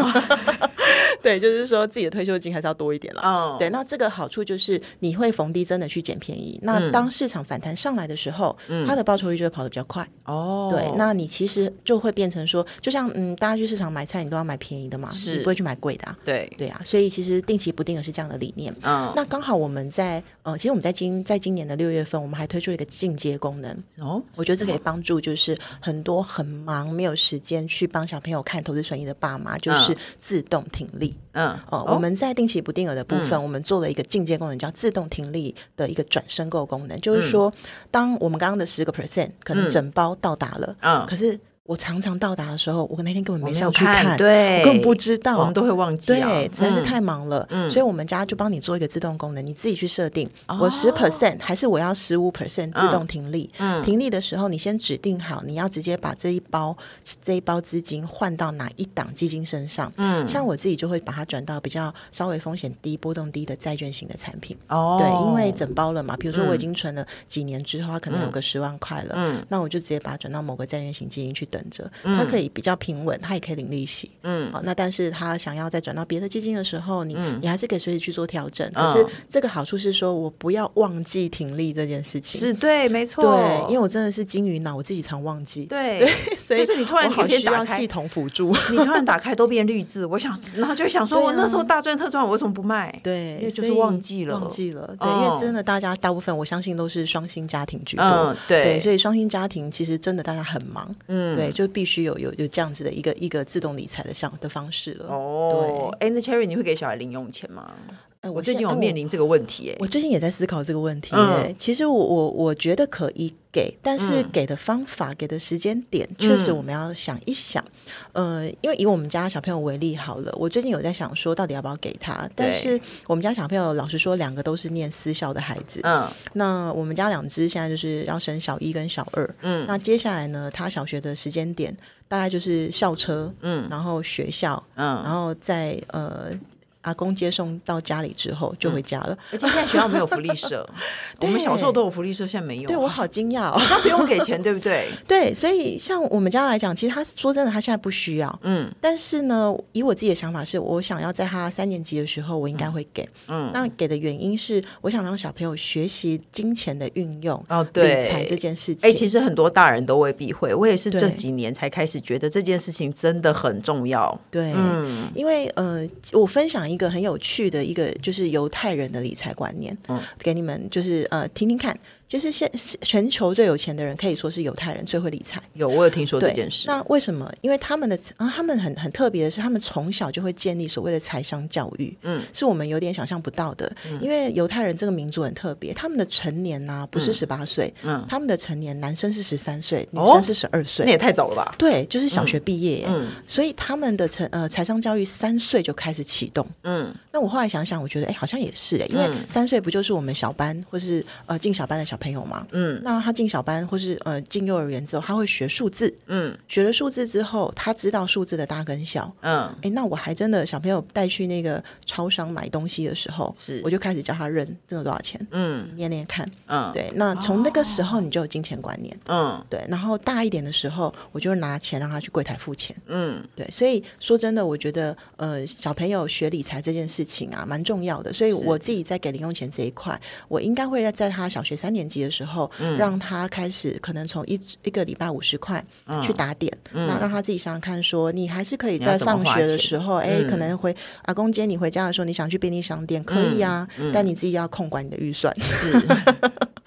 Speaker 2: 对，就是说自己的退休金还是要多一点了。哦，对，那这个好处就是你会逢低真的去捡便宜。那当市场反弹上来的时候，嗯，它的报酬率就会跑得比较快。哦，对，那你其实就会变成说，就像嗯，大家去市场买菜，你都要买便宜的嘛，是，你不会去买贵的啊。对，对啊，所以其实定期不定额是这样的理念。嗯，那刚好我们在呃，其实我们在今在今年的六月份，我们还推出一个进阶功能。哦，我觉得这可以帮助就是很多很忙没有时间去帮小朋友看投资损益的爸妈，就是自动停利。嗯哦，我们在定期不定额的部分，嗯、我们做了一个进阶功能，叫自动停利的一个转申购功能，嗯、就是说，当我们刚刚的十个 percent 可能整包到达了，嗯，可是。我常常到达的时候，我那天根本没上去看，对，我根本不知道，
Speaker 1: 我们都会忘记，
Speaker 2: 对，实在是太忙了，嗯，所以我们家就帮你做一个自动功能，你自己去设定，我十 percent 还是我要十五 percent 自动停利，嗯，停利的时候你先指定好，你要直接把这一包这一包资金换到哪一档基金身上，嗯，像我自己就会把它转到比较稍微风险低、波动低的债券型的产品，哦，对，因为整包了嘛，比如说我已经存了几年之后，它可能有个十万块了，嗯，那我就直接把它转到某个债券型基金去等者，他可以比较平稳，他也可以领利息。嗯，好，那但是他想要再转到别的基金的时候，你你还是可以随时去做调整。可是这个好处是说我不要忘记停利这件事情。
Speaker 1: 是对，没错。
Speaker 2: 对，因为我真的是金鱼脑，我自己常忘记。
Speaker 1: 对，所以就是你突然好需要
Speaker 2: 系统辅助，
Speaker 1: 你突然打开都变绿字，我想，然后就想说，我那时候大赚特赚，我为什么不卖？
Speaker 2: 对，
Speaker 1: 因为就是忘记了，
Speaker 2: 忘记了。对，因为真的大家大部分我相信都是双薪家庭居多。对，所以双薪家庭其实真的大家很忙。嗯，对，就必须有有有这样子的一个一个自动理财的项的方式了。
Speaker 1: 哦，哎，那 Cherry，你会给小孩零用钱吗？我最近有面临这个问题，哎，
Speaker 2: 我最近也在思考这个问题，哎，其实我我我觉得可以给，但是给的方法、给的时间点，确实我们要想一想，呃，因为以我们家小朋友为例好了，我最近有在想说，到底要不要给他？但是我们家小朋友老实说，两个都是念私校的孩子，嗯，那我们家两只现在就是要升小一跟小二，嗯，那接下来呢，他小学的时间点大概就是校车，嗯，然后学校，嗯，然后再呃。阿公接送到家里之后就回家了，嗯、
Speaker 1: 而且现在学校没有福利社，对我们小时候都有福利社，现在没有。
Speaker 2: 对我好惊讶、哦，
Speaker 1: 好 像不用给钱，对不对？
Speaker 2: 对，所以像我们家来讲，其实他说真的，他现在不需要。嗯，但是呢，以我自己的想法是，我想要在他三年级的时候，我应该会给。嗯，那给的原因是，我想让小朋友学习金钱的运用哦，对，理财这件事情。
Speaker 1: 哎、欸，其实很多大人都未必会，我也是这几年才开始觉得这件事情真的很重要。
Speaker 2: 对，嗯，因为呃，我分享。一个很有趣的一个就是犹太人的理财观念，嗯，给你们就是呃听听看。就是现全球最有钱的人可以说是犹太人，最会理财。
Speaker 1: 有，我有听说这件事。
Speaker 2: 那为什么？因为他们的啊，他们很很特别的是，他们从小就会建立所谓的财商教育。嗯，是我们有点想象不到的。嗯、因为犹太人这个民族很特别，他们的成年呢、啊、不是十八岁，嗯，他们的成年男生是十三岁，女生是十二岁，
Speaker 1: 那也太早了吧？
Speaker 2: 对，就是小学毕业。嗯，所以他们的成呃财商教育三岁就开始启动。嗯，那我后来想想，我觉得哎，好像也是哎，因为三岁不就是我们小班或是呃进小班的小朋友嘛？嗯。那他进小班或是呃进幼儿园之后，他会学数字，嗯，学了数字之后，他知道数字的大跟小，嗯，哎，那我还真的小朋友带去那个超商买东西的时候，是。我就开始教他认这个多少钱，嗯，念念看，嗯，对，那从那个时候你就有金钱观念，嗯，对，然后大一点的时候，我就拿钱让他去柜台付钱，嗯，对，所以说真的，我觉得呃小朋友学理财这件事情啊蛮重要的，所以我自己在给零用钱这一块，我应该会在他小学三年级的时候。让他开始可能从一一个礼拜五十块去打点，嗯、那让他自己想想看，说你还是可以在放学的时候，哎，可能回阿公接你回家的时候，你想去便利商店可以啊，但你自己要控管你的预算，是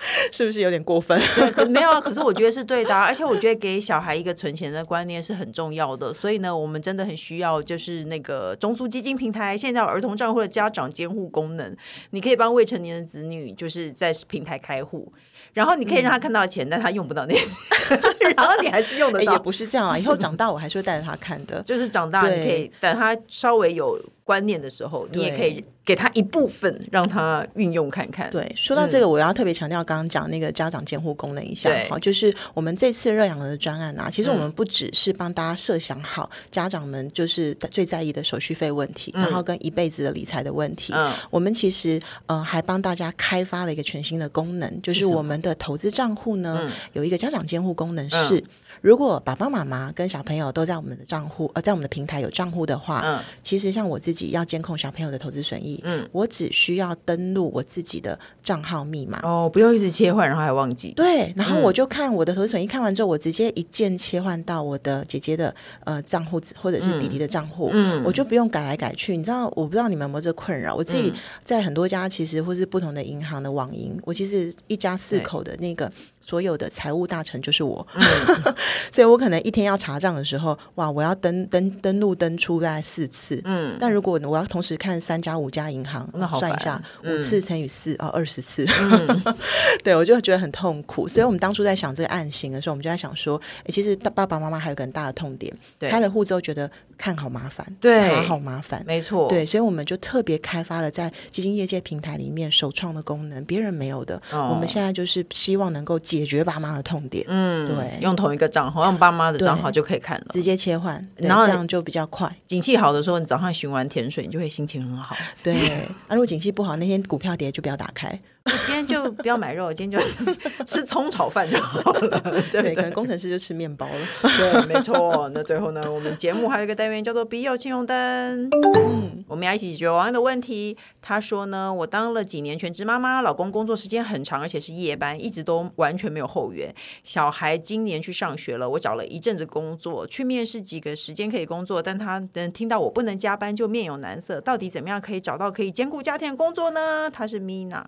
Speaker 2: 是不是有点过分？
Speaker 1: 对，没有啊，可是我觉得是对的，而且我觉得给小孩一个存钱的观念是很重要的，所以呢，我们真的很需要就是那个中苏基金平台现在有儿童账户的家长监护功能，你可以帮未成年的子女就是在平台开户。然后你可以让他看到钱，嗯、但他用不到那些，然后你还是用得到。
Speaker 2: 也不是这样啊，以后长大我还是会带着他看的。
Speaker 1: 就是长大你可以等他稍微有观念的时候，你也可以。给他一部分，让他运用看看。
Speaker 2: 对，说到这个，我要特别强调刚刚讲那个家长监护功能一下。好，就是我们这次热养的专案啊，其实我们不只是帮大家设想好家长们就是最在意的手续费问题，然后跟一辈子的理财的问题。嗯，我们其实呃还帮大家开发了一个全新的功能，就是我们的投资账户呢有一个家长监护功能是。如果爸爸妈妈跟小朋友都在我们的账户，呃，在我们的平台有账户的话，嗯，其实像我自己要监控小朋友的投资损益，嗯，我只需要登录我自己的账号密码，
Speaker 1: 哦，不用一直切换，然后还忘记，
Speaker 2: 对，然后我就看我的投资损益，看完之后，我直接一键切换到我的姐姐的呃账户或者是弟弟的账户，嗯，我就不用改来改去。你知道，我不知道你们有没有这困扰？我自己在很多家其实或是不同的银行的网银，我其实一家四口的那个。所有的财务大臣就是我，嗯、所以我可能一天要查账的时候，哇，我要登登登录登出大概四次。嗯，但如果我要同时看三家五家银行，那好算一下，嗯、五次乘以四哦，二十次。嗯、对，我就觉得很痛苦。所以我们当初在想这个案型的时候，我们就在想说，哎，其实爸爸妈妈还有个很大的痛点，对开了户之后觉得看好麻烦，
Speaker 1: 对，
Speaker 2: 查好麻烦，
Speaker 1: 没错，
Speaker 2: 对，所以我们就特别开发了在基金业界平台里面首创的功能，别人没有的。哦、我们现在就是希望能够解决爸妈的痛点，嗯，对，
Speaker 1: 用同一个账号，用爸妈的账号就可以看了，
Speaker 2: 直接切换，然后这样就比较快。
Speaker 1: 景气好的时候，你早上寻完甜水，你就会心情很好。
Speaker 2: 对，那、啊、如果景气不好，那天股票跌就不要打开。
Speaker 1: 今天就不要买肉，今天就 吃葱炒饭就好了。对，对，
Speaker 2: 可能工程师就吃面包了。
Speaker 1: 对，没错。那最后呢，我们节目还有一个单元叫做“笔友青龙灯”，嗯，我们要一起解决网友的问题。他说呢，我当了几年全职妈妈，老公工作时间很长，而且是夜班，一直都完全没有后援。小孩今年去上学了，我找了一阵子工作，去面试几个时间可以工作，但他能听到我不能加班，就面有难色。到底怎么样可以找到可以兼顾家庭的工作呢？他是 Mina。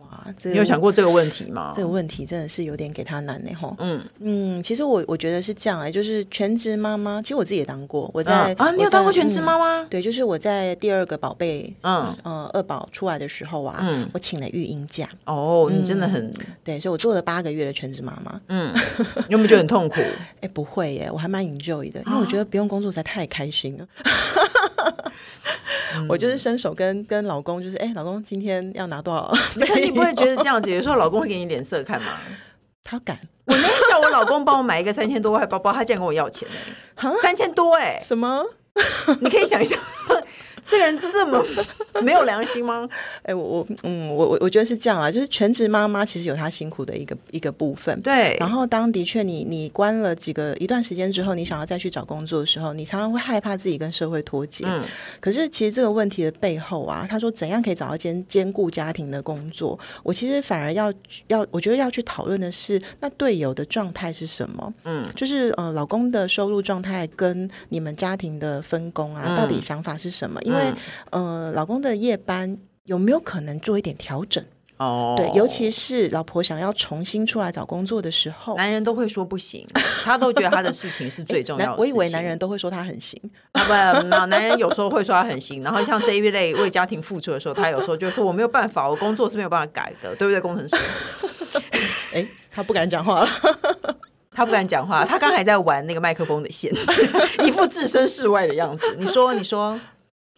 Speaker 2: 哇，
Speaker 1: 这个、你有想过这个问题吗？
Speaker 2: 这个问题真的是有点给他难呢，吼。嗯嗯，其实我我觉得是这样哎，就是全职妈妈，其实我自己也当过。我在啊，
Speaker 1: 啊，你有当过全职妈妈？
Speaker 2: 对，就是我在第二个宝贝，嗯呃，二宝出来的时候啊，嗯，我请了育婴假。
Speaker 1: 哦，你真的很
Speaker 2: 对，所以我做了八个月的全职妈妈。
Speaker 1: 嗯，你有没有觉得很痛苦？
Speaker 2: 哎，不会耶，我还蛮 enjoy 的，因为我觉得不用工作实在太开心了。我就是伸手跟跟老公，就是哎，老公今天要拿多少？
Speaker 1: 可你不会觉得 这样子？有时候老公会给你脸色看吗？
Speaker 2: 他敢？
Speaker 1: 我那天叫我老公帮我买一个三千多块包包，他竟然跟我要钱呢！三千多哎，
Speaker 2: 什么？
Speaker 1: 你可以想一下。这个人这么 没有良心吗？
Speaker 2: 哎，我我嗯，我我我觉得是这样啊，就是全职妈妈其实有她辛苦的一个一个部分。
Speaker 1: 对。
Speaker 2: 然后当的确你你关了几个一段时间之后，你想要再去找工作的时候，你常常会害怕自己跟社会脱节。嗯。可是其实这个问题的背后啊，他说怎样可以找到兼兼顾家庭的工作？我其实反而要要，我觉得要去讨论的是，那队友的状态是什么？嗯。就是呃，老公的收入状态跟你们家庭的分工啊，嗯、到底想法是什么？因为因为呃，老公的夜班有没有可能做一点调整？哦，对，尤其是老婆想要重新出来找工作的时候，
Speaker 1: 男人都会说不行，他都觉得他的事情是最重要的。
Speaker 2: 我以为男人都会说他很行，
Speaker 1: 啊不，男人有时候会说他很行，然后像这一类为家庭付出的时候，他有时候就说我没有办法，我工作是没有办法改的，对不对，工程师？
Speaker 2: 哎，他不敢讲话了，
Speaker 1: 他不敢讲话，他刚还在玩那个麦克风的线，一副置身事外的样子。你说，你说。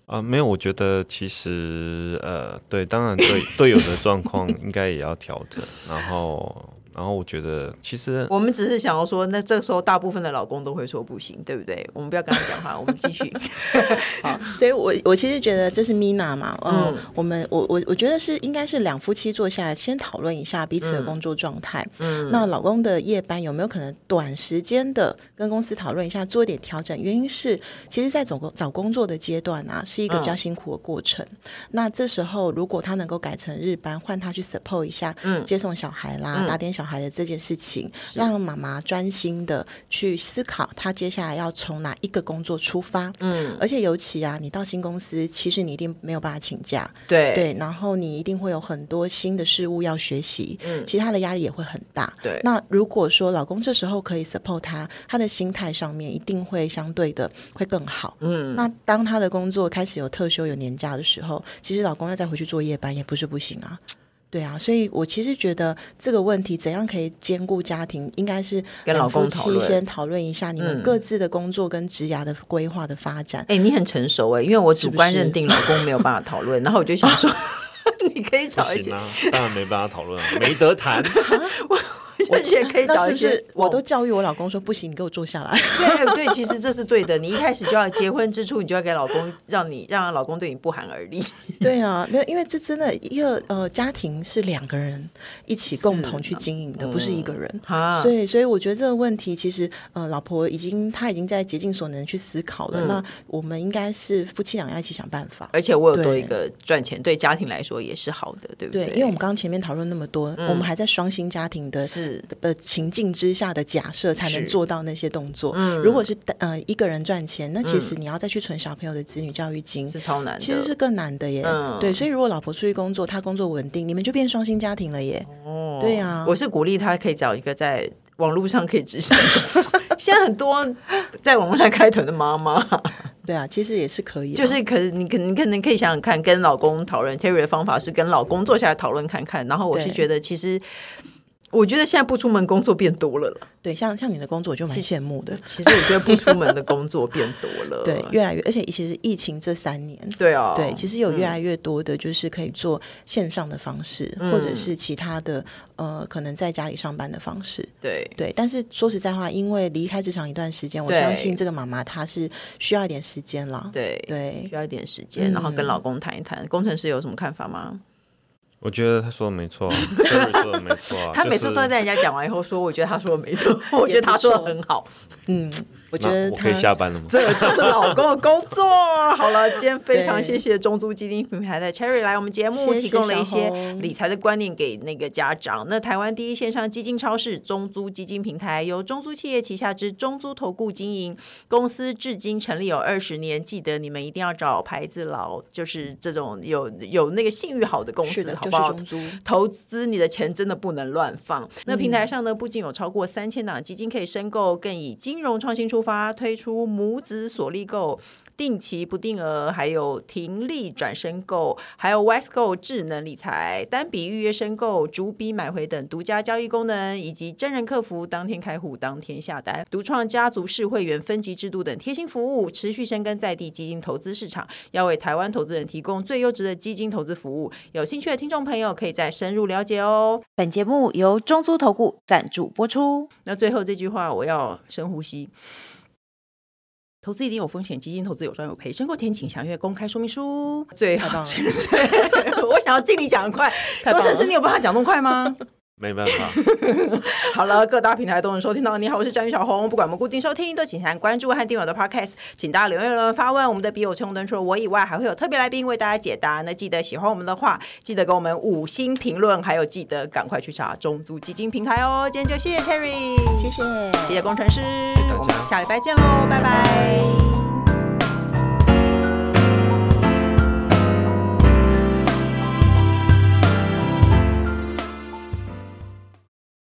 Speaker 3: 啊、没有，我觉得其实呃，对，当然对队友的状况应该也要调整，然后。然后我觉得，其实
Speaker 1: 我们只是想要说，那这个时候大部分的老公都会说不行，对不对？我们不要跟他讲话，我们继续。
Speaker 2: 好，所以我我其实觉得这是 Mina 嘛，嗯，我们我我我觉得是应该是两夫妻坐下来先讨论一下彼此的工作状态。嗯，那老公的夜班有没有可能短时间的跟公司讨论一下，做一点调整？原因是，其实，在找工找工作的阶段啊，是一个比较辛苦的过程。嗯、那这时候，如果他能够改成日班，换他去 support 一下，嗯，接送小孩啦，打点小孩。孩的这件事情，让妈妈专心的去思考，她接下来要从哪一个工作出发。嗯，而且尤其啊，你到新公司，其实你一定没有办法请假。
Speaker 1: 对
Speaker 2: 对，然后你一定会有很多新的事物要学习。嗯，其他的压力也会很大。
Speaker 1: 对，
Speaker 2: 那如果说老公这时候可以 support 他，他的心态上面一定会相对的会更好。嗯，那当他的工作开始有特休、有年假的时候，其实老公要再回去做夜班也不是不行啊。对啊，所以我其实觉得这个问题怎样可以兼顾家庭，应该是跟老公先讨论一下你们各自的工作跟职涯的规划的发展。
Speaker 1: 哎、嗯，你很成熟哎，因为我主观认定老公没有办法讨论，是是然后我就想说，你可以找一些，
Speaker 3: 啊、当然没办法讨论，没得谈。
Speaker 1: 我 也可以找一些，
Speaker 2: 我都教育我老公说不行，你给我坐下来。
Speaker 1: 对对，其实这是对的。你一开始就要结婚之初，你就要给老公让你让老公对你不寒而栗。
Speaker 2: 对啊，没有，因为这真的一个呃家庭是两个人一起共同去经营的，不是一个人。啊，所以所以我觉得这个问题其实呃老婆已经她已经在竭尽所能去思考了。那我们应该是夫妻俩要一起想办法。
Speaker 1: 而且我有多一个赚钱，对家庭来说也是好的，对不对？
Speaker 2: 对，因为我们刚刚前面讨论那么多，我们还在双薪家庭的是。的情境之下的假设才能做到那些动作。嗯，如果是呃一个人赚钱，那其实你要再去存小朋友的子女教育金
Speaker 1: 是超难的，
Speaker 2: 其实是更难的耶。嗯，对，所以如果老婆出去工作，她工作稳定，你们就变双薪家庭了耶。哦，对呀，
Speaker 1: 我是鼓励他可以找一个在网络上可以执行。现在很多在网络上开团的妈妈，
Speaker 2: 对啊，其实也是可以，
Speaker 1: 就是可你可你可能可以想想看，跟老公讨论。Terry 的方法是跟老公坐下来讨论看看，然后我是觉得其实。我觉得现在不出门工作变多了了。
Speaker 2: 对，像像你的工作，我就蛮羡慕的。
Speaker 1: 其实我觉得不出门的工作变多了，
Speaker 2: 对，越来越，而且其实疫情这三年，
Speaker 1: 对啊、哦，
Speaker 2: 对，其实有越来越多的，就是可以做线上的方式，嗯、或者是其他的，呃，可能在家里上班的方式。
Speaker 1: 对
Speaker 2: 对，但是说实在话，因为离开职场一段时间，我相信这个妈妈她是需要一点时间了。
Speaker 1: 对对，需要一点时间，然后跟老公谈一谈。嗯、工程师有什么看法吗？
Speaker 3: 我觉得他说的没错，Cherry 说的没错。
Speaker 1: 他每次都在人家讲完以后说：“我觉得他说的没错，我觉得他说的很好。”嗯。
Speaker 2: 我觉得
Speaker 3: 我可以下班了
Speaker 1: 吗？这就是老公的工作。好了，今天非常谢谢中租基金平台的 Cherry 来我们节目，提供了一些理财的观念给那个家长。那台湾第一线上基金超市中租基金平台由中租企业旗下之中租投顾经营，公司至今成立有二十年。记得你们一定要找牌子老，就是这种有有那个信誉好的公司，好不好？
Speaker 2: 就是、
Speaker 1: 投资你的钱真的不能乱放。那平台上呢，不仅有超过三千档基金可以申购，更以金融创新出。出发推出母子锁力购、定期不定额，还有停利转申购，还有 WestGo 智能理财、单笔预约申购、逐笔买回等独家交易功能，以及真人客服当天开户、当天下单、独创家族式会员分级制度等贴心服务，持续深耕在地基金投资市场，要为台湾投资人提供最优质的基金投资服务。有兴趣的听众朋友可以再深入了解哦。本节目由中租投顾赞助播出。那最后这句话，我要深呼吸。投资一定有风险，基金投资有赚有赔。申购前请详阅公开说明书。最好，我想要尽力讲得快。工程师，你有办法讲那么快吗？
Speaker 3: 没办法。
Speaker 1: 好了，各大平台都能收听到。你好，我是张宇小红。不管我们固定收听，都请先关注和订阅我的 Podcast。请大家留言留言发问。我们的笔友陈红灯除了我以外，还会有特别来宾为大家解答。那记得喜欢我们的话，记得给我们五星评论，还有记得赶快去查中租基金平台哦。今天就谢谢 Cherry，
Speaker 2: 谢谢，
Speaker 1: 谢谢工程师，谢谢我们下礼拜见喽，拜拜。